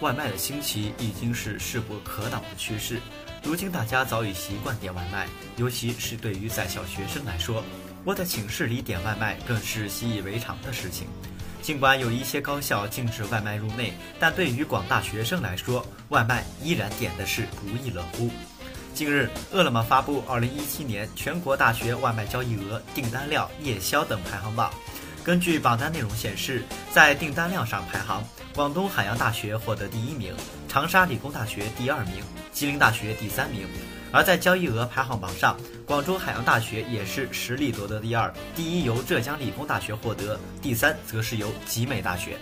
外卖的兴起已经是势不可挡的趋势。如今大家早已习惯点外卖，尤其是对于在校学生来说，窝在寝室里点外卖更是习以为常的事情。尽管有一些高校禁止外卖入内，但对于广大学生来说，外卖依然点的是不亦乐乎。近日，饿了么发布2017年全国大学外卖交易额、订单量、夜宵等排行榜。根据榜单内容显示，在订单量上排行，广东海洋大学获得第一名，长沙理工大学第二名，吉林大学第三名。而在交易额排行榜上，广州海洋大学也是实力夺得第二，第一由浙江理工大学获得，第三则是由集美大学。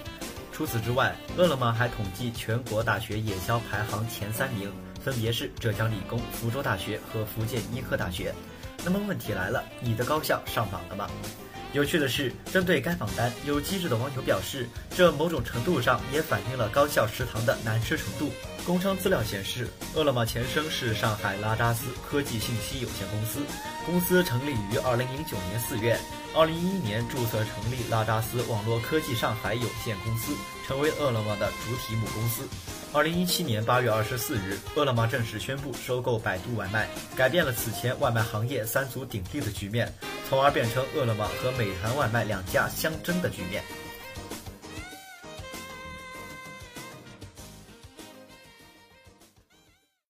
除此之外，饿了么还统计全国大学夜宵排行前三名，分别是浙江理工、福州大学和福建医科大学。那么问题来了，你的高校上榜了吗？有趣的是，针对该榜单，有机智的网友表示，这某种程度上也反映了高校食堂的难吃程度。工商资料显示，饿了么前身是上海拉扎斯科技信息有限公司，公司成立于二零零九年四月，二零一一年注册成立拉扎斯网络科技上海有限公司，成为饿了么的主体母公司。二零一七年八月二十四日，饿了么正式宣布收购百度外卖，改变了此前外卖行业三足鼎立的局面。从而变成饿了么和美团外卖两家相争的局面。